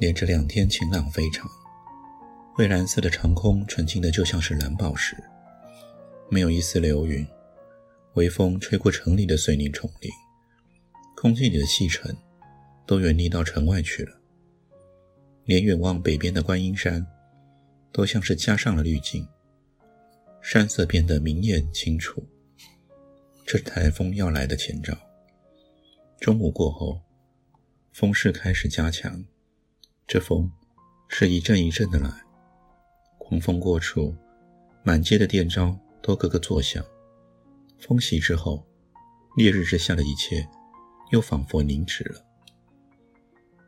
连着两天晴朗非常，蔚蓝色的长空纯净的就像是蓝宝石，没有一丝流云。微风吹过城里的碎泥丛林，空气里的细尘都远离到城外去了。连远望北边的观音山，都像是加上了滤镜，山色变得明艳清楚。这是台风要来的前兆。中午过后。风势开始加强，这风是一阵一阵的来。狂风过处，满街的电招都咯咯作响。风息之后，烈日之下的一切又仿佛凝止了。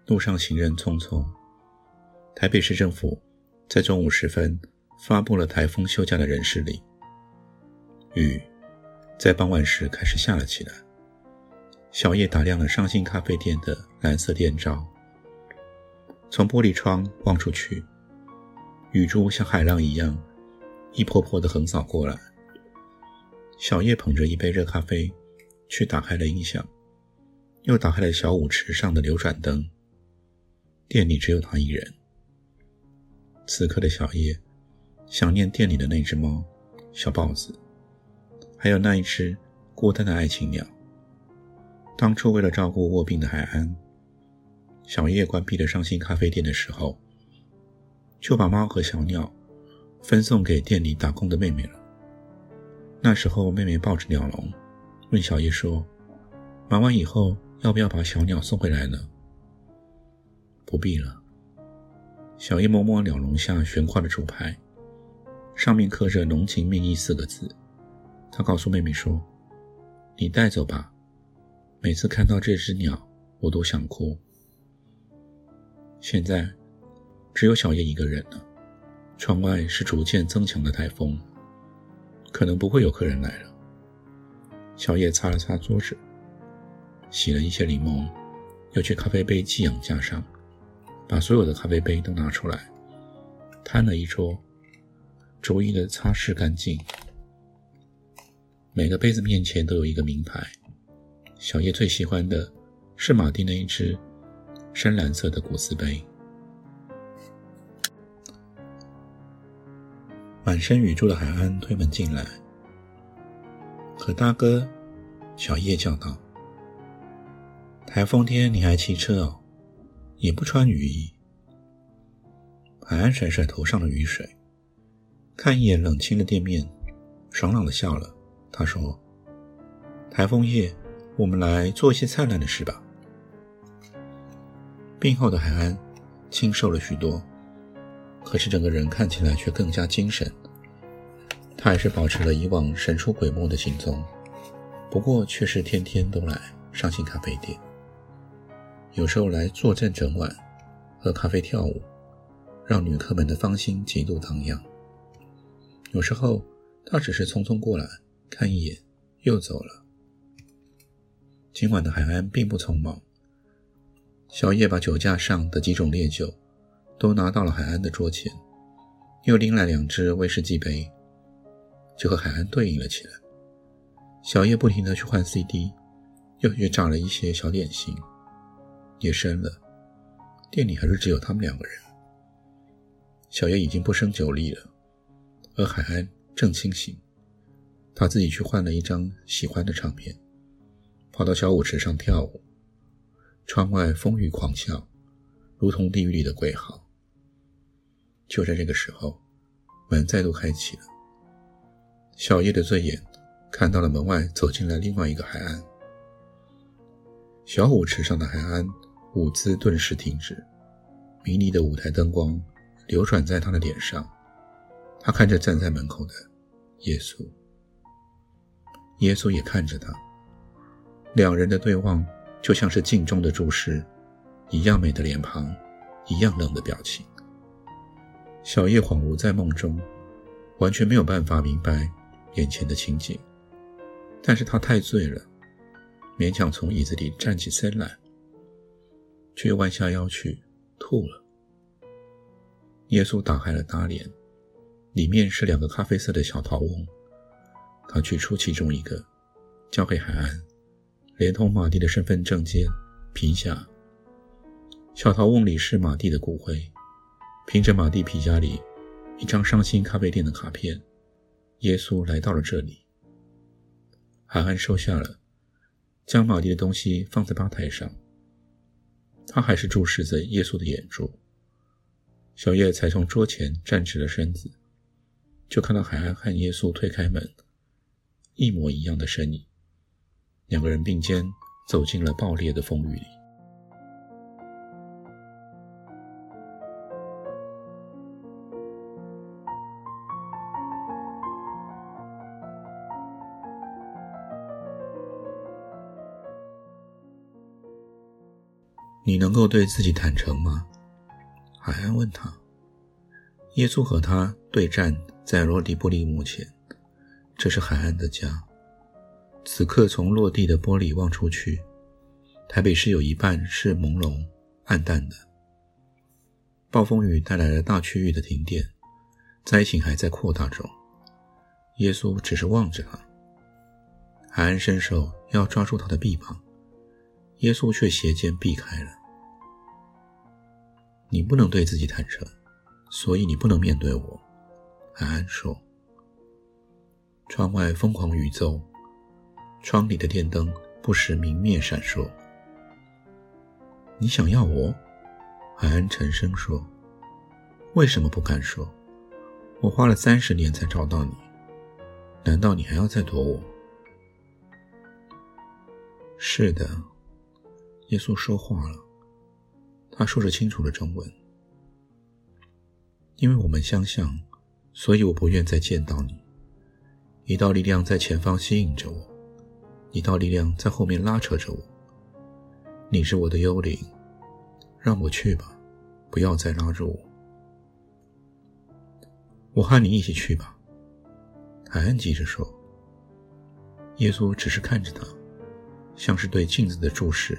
路上行人匆匆。台北市政府在中午时分发布了台风休假的人事令。雨在傍晚时开始下了起来。小叶打亮了上新咖啡店的蓝色电招，从玻璃窗望出去，雨珠像海浪一样一波波的横扫过来。小叶捧着一杯热咖啡，去打开了音响，又打开了小舞池上的流转灯。店里只有他一人。此刻的小叶想念店里的那只猫小豹子，还有那一只孤单的爱情鸟。当初为了照顾卧病的海安，小叶关闭了上新咖啡店的时候，就把猫和小鸟分送给店里打工的妹妹了。那时候，妹妹抱着鸟笼，问小叶说：“忙完以后，要不要把小鸟送回来呢？”“不必了。”小叶摸摸鸟笼下悬挂的竹牌，上面刻着“浓情蜜意”四个字。他告诉妹妹说：“你带走吧。”每次看到这只鸟，我都想哭。现在只有小叶一个人了。窗外是逐渐增强的台风，可能不会有客人来了。小叶擦了擦桌子，洗了一些柠檬，又去咖啡杯寄养架上，把所有的咖啡杯都拿出来，摊了一桌，逐一的擦拭干净。每个杯子面前都有一个名牌。小叶最喜欢的是马丁的一只深蓝色的古瓷杯。满身雨珠的海安推门进来，可大哥，小叶叫道：“台风天你还骑车哦，也不穿雨衣。”海安甩甩头上的雨水，看一眼冷清的店面，爽朗的笑了。他说：“台风夜。”我们来做一些灿烂的事吧。病后的海安清瘦了许多，可是整个人看起来却更加精神。他还是保持了以往神出鬼没的行踪，不过却是天天都来上新咖啡店，有时候来坐镇整晚，喝咖啡跳舞，让女客们的芳心极度荡漾。有时候他只是匆匆过来看一眼，又走了。今晚的海安并不匆忙。小叶把酒架上的几种烈酒都拿到了海安的桌前，又拎来两只威士忌杯，就和海安对应了起来。小叶不停地去换 CD，又去炸了一些小点心。夜深了，店里还是只有他们两个人。小叶已经不胜酒力了，而海安正清醒，他自己去换了一张喜欢的唱片。跑到小舞池上跳舞，窗外风雨狂啸，如同地狱里的鬼嚎。就在这个时候，门再度开启了。小叶的醉眼看到了门外走进来另外一个海岸。小舞池上的海岸舞姿顿时停止，迷离的舞台灯光流转在他的脸上。他看着站在门口的耶稣，耶稣也看着他。两人的对望就像是镜中的注视，一样美的脸庞，一样冷的表情。小叶恍惚在梦中，完全没有办法明白眼前的情景，但是他太醉了，勉强从椅子里站起身来，却又弯下腰去吐了。耶稣打开了大帘，里面是两个咖啡色的小陶瓮，他取出其中一个，交给海岸，连同马蒂的身份证件、皮夹。小桃瓮里是马蒂的骨灰，凭着马蒂皮夹里一张伤心咖啡店的卡片，耶稣来到了这里。海安收下了，将马蒂的东西放在吧台上，他还是注视着耶稣的眼珠。小叶才从桌前站直了身子，就看到海安和耶稣推开门，一模一样的身影，两个人并肩走进了爆裂的风雨里。你能够对自己坦诚吗？海安问他：“耶稣和他对战在罗迪布利墓前，这是海岸的家。此刻从落地的玻璃望出去，台北市有一半是朦胧暗淡的。暴风雨带来了大区域的停电，灾情还在扩大中。耶稣只是望着他，海安伸手要抓住他的臂膀，耶稣却斜肩避开了。”你不能对自己坦诚，所以你不能面对我。”海安说。窗外疯狂宇宙，窗里的电灯不时明灭闪烁。你想要我？海安沉声说。为什么不敢说？我花了三十年才找到你，难道你还要再躲我？是的，耶稣说话了。他说着清楚的中文，因为我们相像，所以我不愿再见到你。一道力量在前方吸引着我，一道力量在后面拉扯着我。你是我的幽灵，让我去吧，不要再拉着我。我和你一起去吧。海恩急着说。耶稣只是看着他，像是对镜子的注视。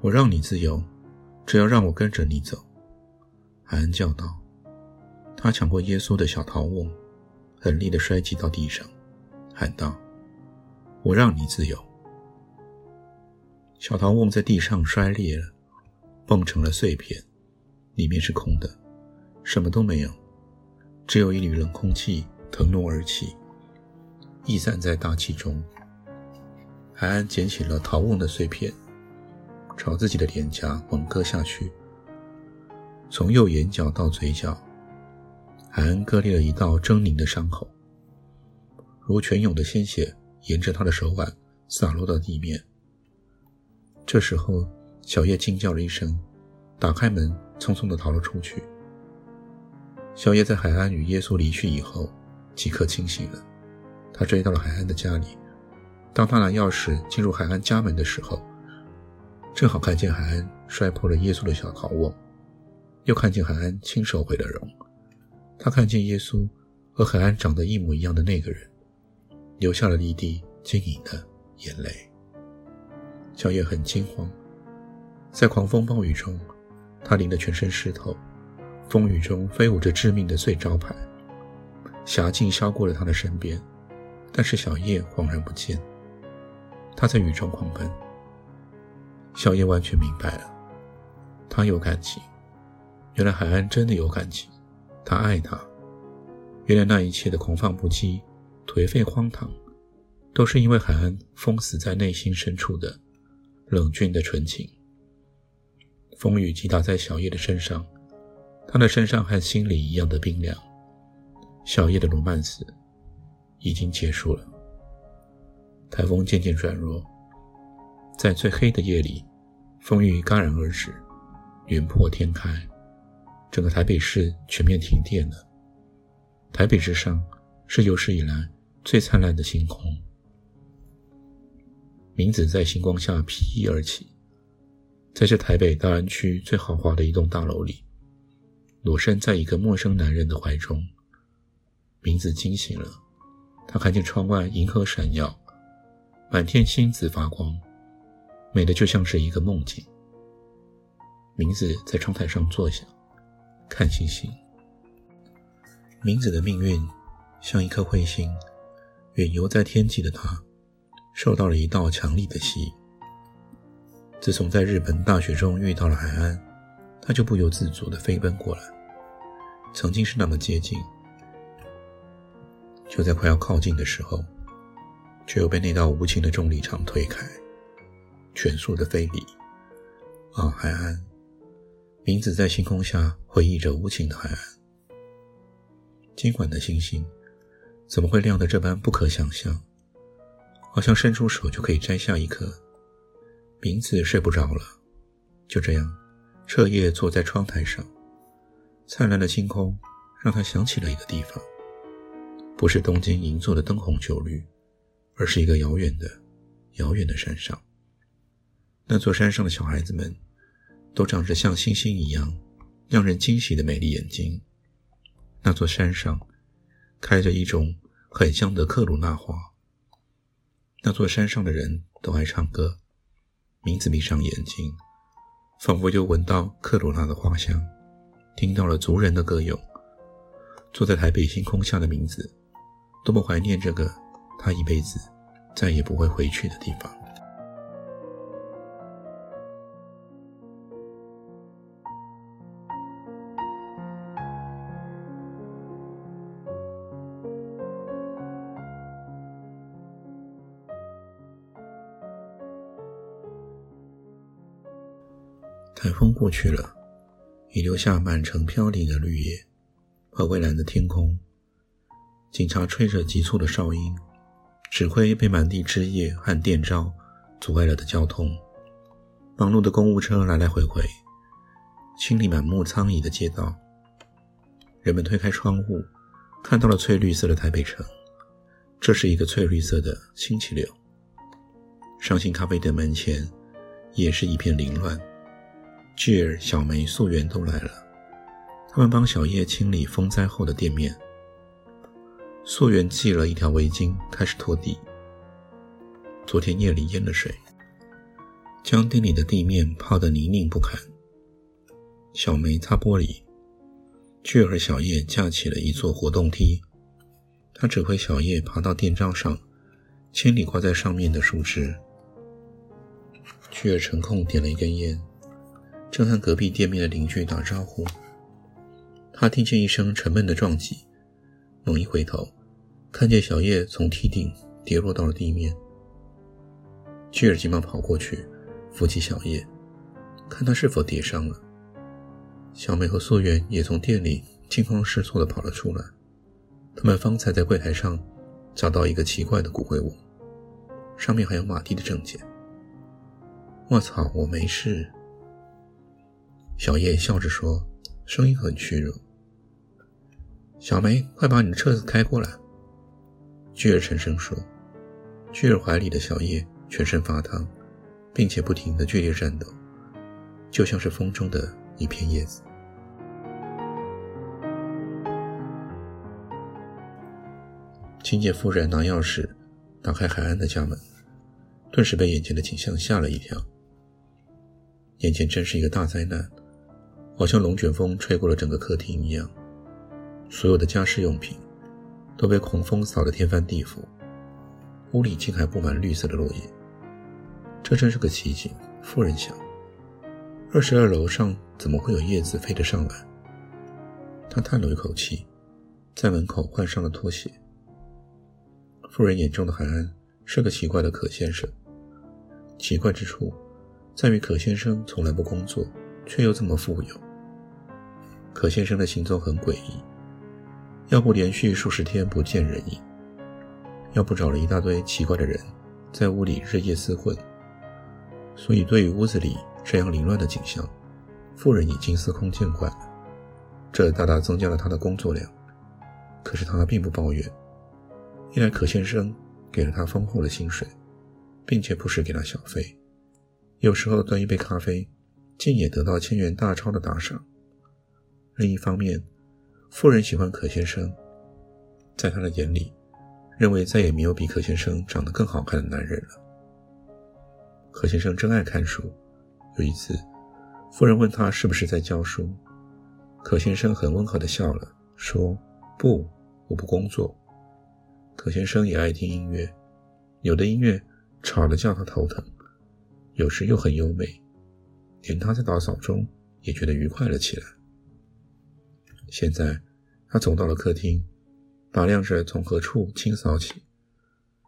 我让你自由，只要让我跟着你走。”海恩叫道。他抢过耶稣的小陶瓮，狠力地摔击到地上，喊道：“我让你自由。”小陶瓮在地上摔裂了，蹦成了碎片，里面是空的，什么都没有，只有一缕冷空气腾挪而起，溢散在大气中。海安捡起了陶瓮的碎片。朝自己的脸颊猛割下去，从右眼角到嘴角，海恩割裂了一道狰狞的伤口，如泉涌的鲜血沿着他的手腕洒落到地面。这时候，小叶惊叫了一声，打开门，匆匆地逃了出去。小叶在海安与耶稣离去以后，即刻清醒了。他追到了海安的家里，当他拿钥匙进入海安家门的时候。正好看见海安摔破了耶稣的小陶瓮，又看见海安亲手毁了容。他看见耶稣和海安长得一模一样的那个人，流下了一滴晶莹的眼泪。小叶很惊慌，在狂风暴雨中，他淋得全身湿透。风雨中飞舞着致命的碎招牌，霞镜消过了他的身边，但是小叶恍然不见。他在雨中狂奔。小叶完全明白了，他有感情。原来海安真的有感情，他爱他。原来那一切的狂放不羁、颓废荒唐，都是因为海安封死在内心深处的冷峻的纯情。风雨击打在小叶的身上，他的身上和心里一样的冰凉。小叶的罗曼斯已经结束了。台风渐渐转弱。在最黑的夜里，风雨戛然而止，云破天开，整个台北市全面停电了。台北之上是有史以来最灿烂的星空，明子在星光下披衣而起，在这台北大安区最豪华的一栋大楼里，裸身在一个陌生男人的怀中。明子惊醒了，他看见窗外银河闪耀，满天星子发光，美的就像是一个梦境。明子在窗台上坐下，看星星。明子的命运像一颗彗星，远游在天际的他，受到了一道强力的吸引。自从在日本大雪中遇到了海岸，他就不由自主地飞奔过来。曾经是那么接近，就在快要靠近的时候，却又被那道无情的重力场推开，全速的飞离。啊，海岸！明子在星空下回忆着无情的海岸。今晚的星星怎么会亮得这般不可想象？好像伸出手就可以摘下一颗。明子睡不着了，就这样彻夜坐在窗台上。灿烂的星空让他想起了一个地方，不是东京银座的灯红酒绿，而是一个遥远的、遥远的山上。那座山上的小孩子们。都长着像星星一样让人惊喜的美丽眼睛。那座山上开着一种很香的克鲁纳花。那座山上的人都爱唱歌。明子闭上眼睛，仿佛又闻到克鲁纳的花香，听到了族人的歌咏。坐在台北星空下的明子，多么怀念这个他一辈子再也不会回去的地方。台风过去了，已留下满城飘零的绿叶和蔚蓝的天空。警察吹着急促的哨音，指挥被满地枝叶和电招阻碍了的交通。忙碌的公务车来来回回，清理满目苍夷的街道。人们推开窗户，看到了翠绿色的台北城。这是一个翠绿色的星期六。伤心咖啡店门前也是一片凌乱。巨儿、小梅、素媛都来了，他们帮小叶清理风灾后的店面。素媛系了一条围巾，开始拖地。昨天夜里淹了水，将店里的地面泡得泥泞不堪。小梅擦玻璃，巨儿和小叶架起了一座活动梯，他指挥小叶爬到电桩上，清理挂在上面的树枝。巨儿成空点了一根烟。正和隔壁店面的邻居打招呼，他听见一声沉闷的撞击，猛一回头，看见小叶从梯顶跌落到了地面。巨儿急忙跑过去，扶起小叶，看他是否跌伤了。小美和素媛也从店里惊慌失措地跑了出来，他们方才在柜台上找到一个奇怪的骨灰瓮，上面还有马蒂的证件。我操，我没事。小叶笑着说，声音很虚弱。小梅，快把你的车子开过来。巨儿沉声说。巨儿怀里的小叶全身发烫，并且不停的剧烈颤抖，就像是风中的一片叶子。清洁夫人拿钥匙打开海安的家门，顿时被眼前的景象吓了一跳。眼前真是一个大灾难。好像龙卷风吹过了整个客厅一样，所有的家饰用品都被狂风扫得天翻地覆，屋里竟还布满绿色的落叶。这真是个奇景，夫人想。二十二楼上怎么会有叶子飞得上来？他叹了一口气，在门口换上了拖鞋。夫人眼中的海安是个奇怪的可先生，奇怪之处在于可先生从来不工作。却又这么富有。可先生的行踪很诡异，要不连续数十天不见人影，要不找了一大堆奇怪的人在屋里日夜厮混。所以对于屋子里这样凌乱的景象，妇人已经司空见惯了。这大大增加了他的工作量。可是他并不抱怨，一来可先生给了他丰厚的薪水，并且不时给他小费，有时候端一杯咖啡。竟也得到千元大钞的打赏。另一方面，夫人喜欢可先生，在他的眼里，认为再也没有比可先生长得更好看的男人了。可先生真爱看书，有一次，夫人问他是不是在教书，可先生很温和地笑了，说：“不，我不工作。”可先生也爱听音乐，有的音乐吵得叫他头疼，有时又很优美，连他在打扫中也觉得愉快了起来。现在，他走到了客厅，打量着从何处清扫起，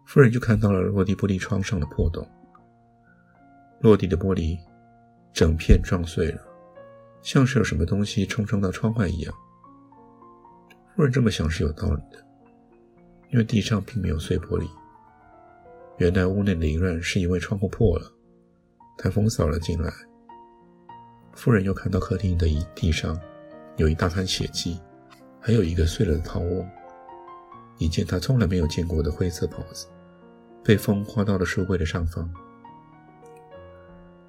夫人就看到了落地玻璃窗上的破洞，落地的玻璃整片撞碎了，像是有什么东西冲撞到窗外一样。夫人这么想是有道理的。因为地上并没有碎玻璃，原来屋内的凌乱是因为窗户破了，台风扫了进来。夫人又看到客厅的一地上有一大滩血迹，还有一个碎了的套窝，一件他从来没有见过的灰色袍子，被风刮到了书柜的上方。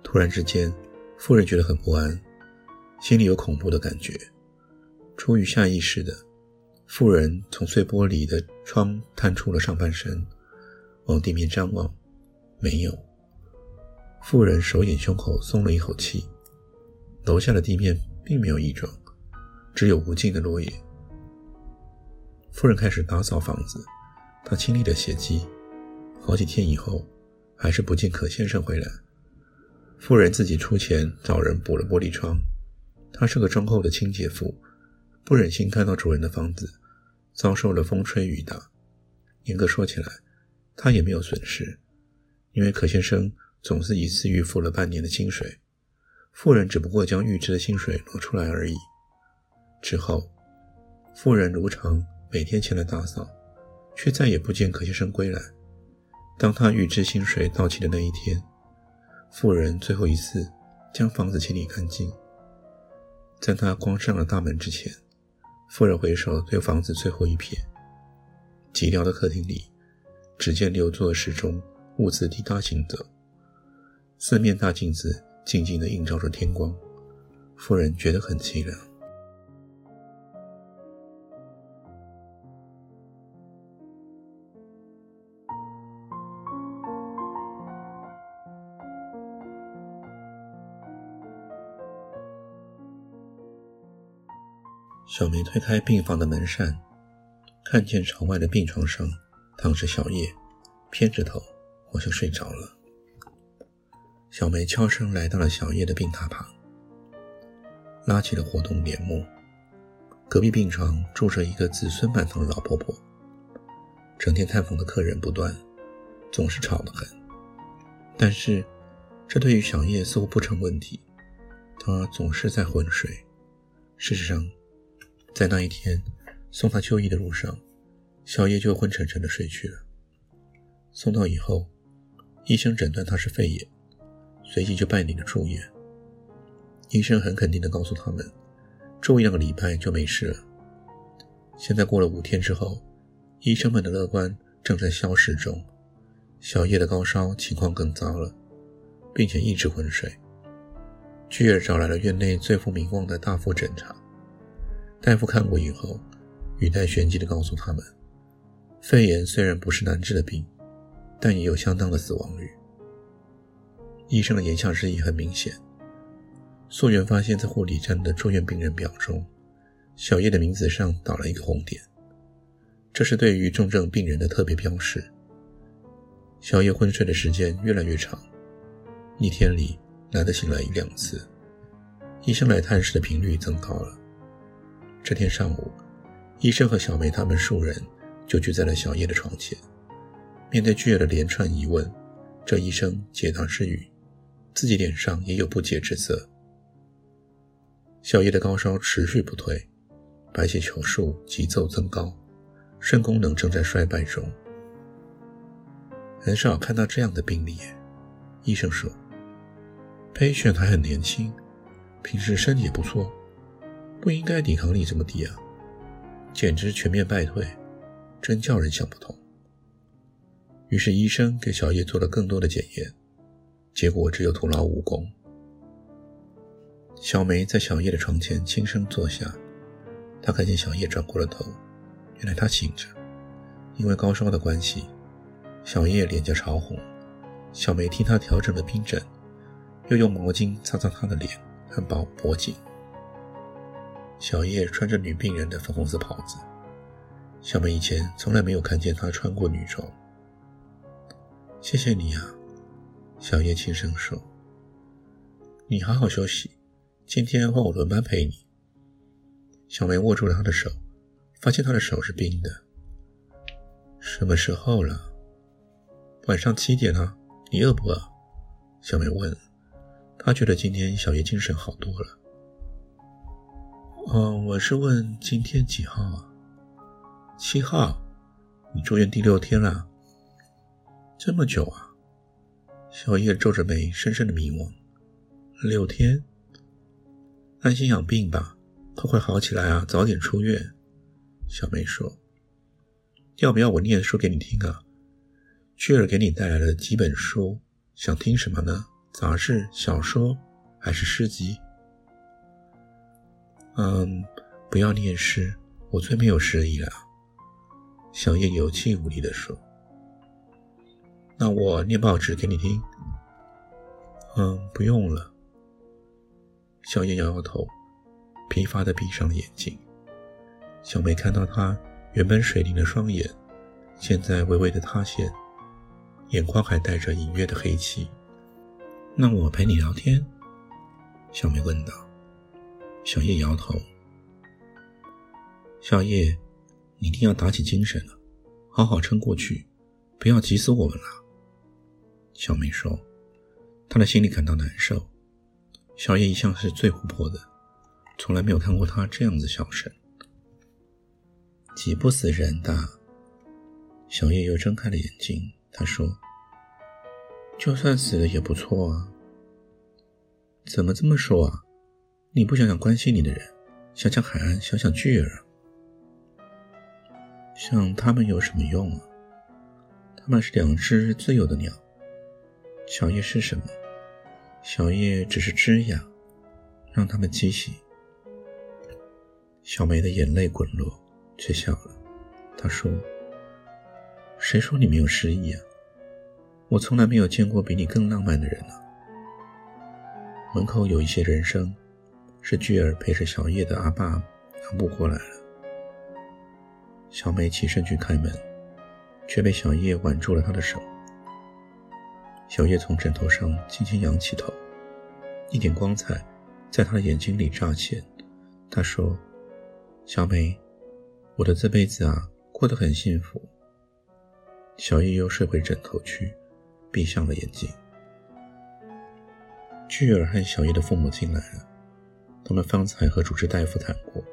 突然之间，夫人觉得很不安，心里有恐怖的感觉，出于下意识的。妇人从碎玻璃的窗探出了上半身，往地面张望，没有。妇人手掩胸口，松了一口气。楼下的地面并没有异状，只有无尽的落叶。夫人开始打扫房子，她清理了血迹。好几天以后，还是不见可先生回来。夫人自己出钱找人补了玻璃窗。她是个忠厚的清洁妇。不忍心看到主人的房子遭受了风吹雨打。严格说起来，他也没有损失，因为可先生总是一次预付了半年的薪水，富人只不过将预支的薪水挪出来而已。之后，富人如常每天前来打扫，却再也不见可先生归来。当他预支薪水到期的那一天，富人最后一次将房子清理干净，在他关上了大门之前。夫人回首对房子最后一瞥，寂寥的客厅里，只见六座时钟兀自滴答行走，四面大镜子静静地映照着天光。夫人觉得很凄凉。小梅推开病房的门扇，看见朝外的病床上躺着小叶，偏着头，好像睡着了。小梅悄声来到了小叶的病榻旁，拉起了活动帘幕。隔壁病床住着一个子孙满堂的老婆婆，整天探访的客人不断，总是吵得很。但是，这对于小叶似乎不成问题，她总是在昏睡。事实上，在那一天送他就医的路上，小叶就昏沉沉的睡去了。送到以后，医生诊断他是肺炎，随即就办理了住院。医生很肯定地告诉他们，住一两个礼拜就没事了。现在过了五天之后，医生们的乐观正在消失中。小叶的高烧情况更糟了，并且一直昏睡。居儿找来了院内最负名望的大夫诊查。大夫看过以后，语带玄机地告诉他们：肺炎虽然不是难治的病，但也有相当的死亡率。医生的言下之意很明显。溯源发现，在护理站的住院病人表中，小叶的名字上打了一个红点，这是对于重症病人的特别标识。小叶昏睡的时间越来越长，一天里难得醒来一两次，医生来探视的频率增高了。这天上午，医生和小梅他们数人就聚在了小叶的床前。面对巨儿的连串疑问，这医生解答之余，自己脸上也有不解之色。小叶的高烧持续不退，白血球数急骤增高，肾功能正在衰败中。很少看到这样的病例，医生说：“patient 还很年轻，平时身体不错。”不应该抵抗力这么低啊！简直全面败退，真叫人想不通。于是医生给小叶做了更多的检验，结果只有徒劳无功。小梅在小叶的床前轻声坐下，她看见小叶转过了头，原来她醒着。因为高烧的关系，小叶脸颊潮红。小梅替她调整了冰枕，又用毛巾擦擦她的脸和脖脖颈。小叶穿着女病人的粉红色袍子，小梅以前从来没有看见她穿过女装。谢谢你啊，小叶轻声说。你好好休息，今天换我轮班陪你。小梅握住了他的手，发现他的手是冰的。什么时候了？晚上七点了。你饿不饿？小梅问。她觉得今天小叶精神好多了。哦，我是问今天几号啊？七号。你住院第六天了。这么久啊？小叶皱着眉，深深的迷惘。六天。安心养病吧，快快好起来啊，早点出院。小梅说。要不要我念书给你听啊？雀儿给你带来了几本书，想听什么呢？杂志、小说还是诗集？嗯，不要念诗，我最没有诗意了。小叶有气无力地说。那我念报纸给你听。嗯，不用了。小叶摇摇头，疲乏地闭上了眼睛。小梅看到他。原本水灵的双眼，现在微微的塌陷，眼眶还带着隐约的黑气。那我陪你聊天？小梅问道。小叶摇头。小叶，你一定要打起精神了，好好撑过去，不要急死我们了。小梅说，她的心里感到难受。小叶一向是最活泼的，从来没有看过她这样子小声。急不死人的。小叶又睁开了眼睛，他说：“就算死了也不错啊。”怎么这么说啊？你不想想关心你的人，想想海岸，想想巨儿，想他们有什么用啊？他们是两只自由的鸟。小叶是什么？小叶只是枝桠，让他们栖息。小梅的眼泪滚落。却笑了。他说：“谁说你没有诗意啊？我从来没有见过比你更浪漫的人呢。”门口有一些人声，是巨儿陪着小叶的阿爸阿布过来了。小梅起身去开门，却被小叶挽住了她的手。小叶从枕头上轻轻仰起头，一点光彩在他的眼睛里乍现。他说：“小梅。”我的这辈子啊，过得很幸福。小叶又睡回枕头去，闭上了眼睛。巨儿和小叶的父母进来了，他们方才和主治大夫谈过，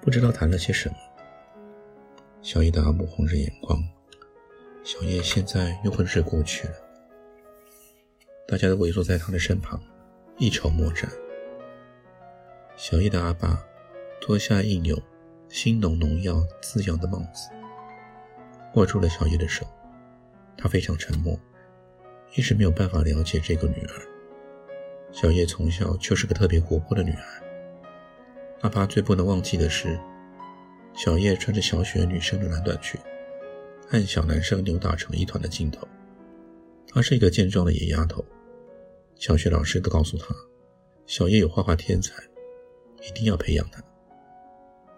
不知道谈了些什么。小叶的阿母红着眼眶，小叶现在又昏睡过去了。大家都围坐在他的身旁，一筹莫展。小叶的阿爸脱下一纽。新农农药滋养的帽子，握住了小叶的手。他非常沉默，一直没有办法了解这个女儿。小叶从小就是个特别活泼的女孩。阿爸最不能忘记的是，小叶穿着小雪女生的蓝短裙，和小男生扭打成一团的镜头。她是一个健壮的野丫头。小学老师都告诉她，小叶有画画天才，一定要培养她。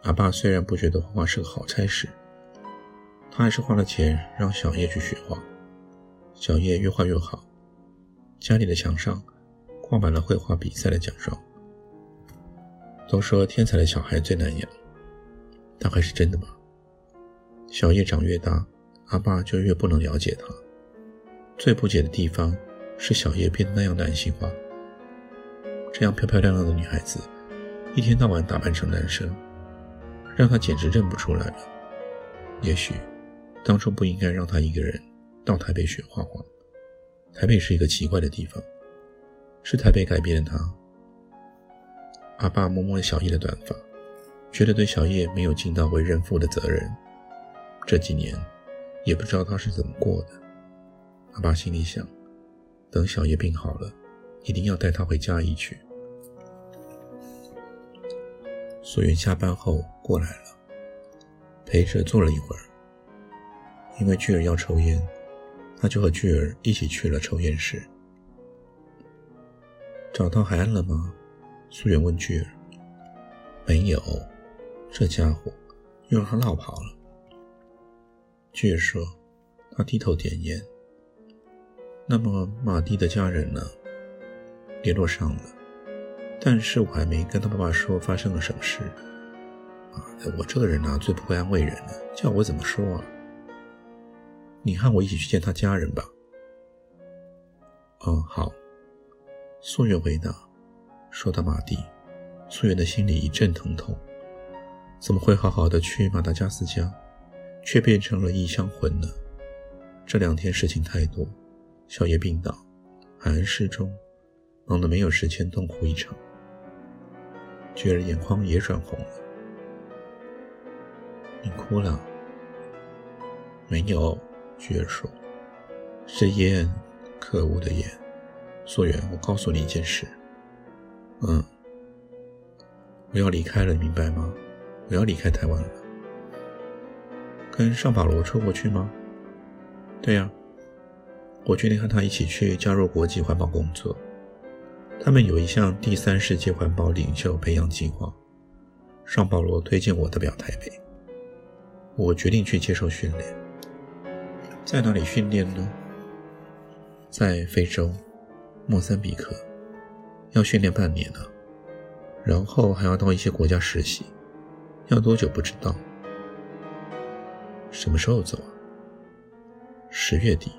阿爸虽然不觉得画画是个好差事，他还是花了钱让小叶去学画。小叶越画越好，家里的墙上挂满了绘画比赛的奖状。都说天才的小孩最难养，大概是真的吧？小叶长越大，阿爸就越不能了解他。最不解的地方是小叶变得那样男性化，这样漂漂亮亮的女孩子，一天到晚打扮成男生。让他简直认不出来了。也许，当初不应该让他一个人到台北学画画。台北是一个奇怪的地方，是台北改变了他。阿爸摸摸小叶的短发，觉得对小叶没有尽到为人父的责任。这几年，也不知道他是怎么过的。阿爸心里想，等小叶病好了，一定要带他回家一去。素媛下班后过来了，陪着坐了一会儿。因为巨儿要抽烟，他就和巨儿一起去了抽烟室。找到海岸了吗？素媛问巨儿。没有，这家伙又让他落跑了。巨儿说，他低头点烟。那么马蒂的家人呢？联络上了，但是我还没跟他爸爸说发生了什么事。妈的，我这个人啊，最不会安慰人了，叫我怎么说啊？你和我一起去见他家人吧。嗯，好。素媛回答。说到马蒂，素月的心里一阵疼痛。怎么会好好的去马达加斯加，却变成了异乡魂呢？这两天事情太多。小叶病倒，海恩失踪，忙得没有时间痛哭一场。菊儿眼眶也转红了。你哭了？没有，菊儿说。是烟，可恶的烟。素媛，我告诉你一件事。嗯，我要离开了，你明白吗？我要离开台湾了。跟尚保罗出国去吗？对呀。我决定和他一起去加入国际环保工作。他们有一项第三世界环保领袖培养计划，尚保罗推荐我代表台北。我决定去接受训练。在哪里训练呢？在非洲，莫桑比克，要训练半年呢。然后还要到一些国家实习，要多久不知道。什么时候走啊？十月底。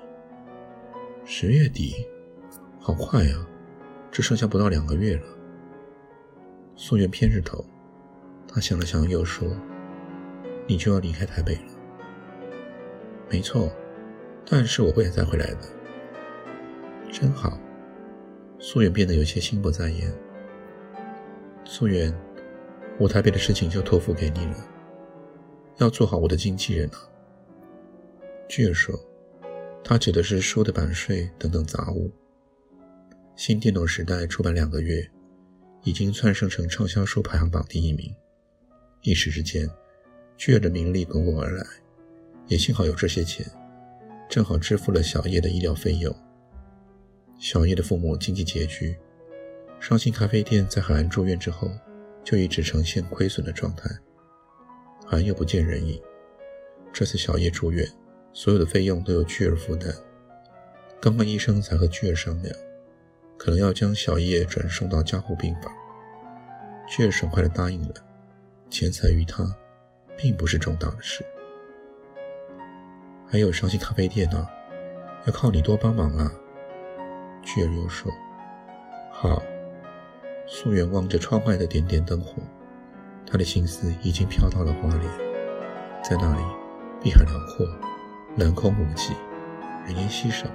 十月底，好快呀！只剩下不到两个月了。素媛偏着头，他想了想，又说：“你就要离开台北了。”没错，但是我会再回来的。真好。素媛变得有些心不在焉。素媛，我台北的事情就托付给你了，要做好我的经纪人啊。巨儿说。他指的是书的版税等等杂物。新电脑时代出版两个月，已经窜升成畅销书排行榜第一名。一时之间，巨额的名利滚滚而来，也幸好有这些钱，正好支付了小叶的医疗费用。小叶的父母经济拮据，伤心咖啡店在海岸住院之后，就一直呈现亏损的状态。海岸又不见人影，这次小叶住院。所有的费用都由巨儿负担。刚刚医生才和巨儿商量，可能要将小叶转送到加护病房。巨儿爽快地答应了，钱财于他，并不是重大的事。还有伤心咖啡店呢，要靠你多帮忙啊。巨儿又说：“好。”素媛望着窗外的点点灯火，他的心思已经飘到了花莲，在那里，碧海辽阔。南空无际，人烟稀少，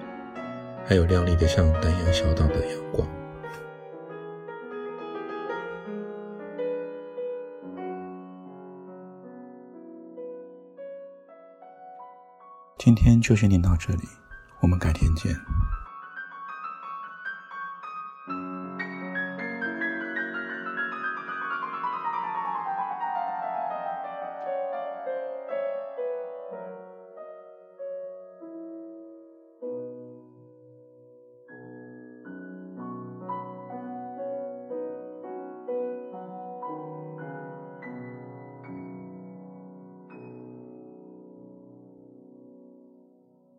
还有亮丽的像丹阳小岛的阳光。今天就先念到这里，我们改天见。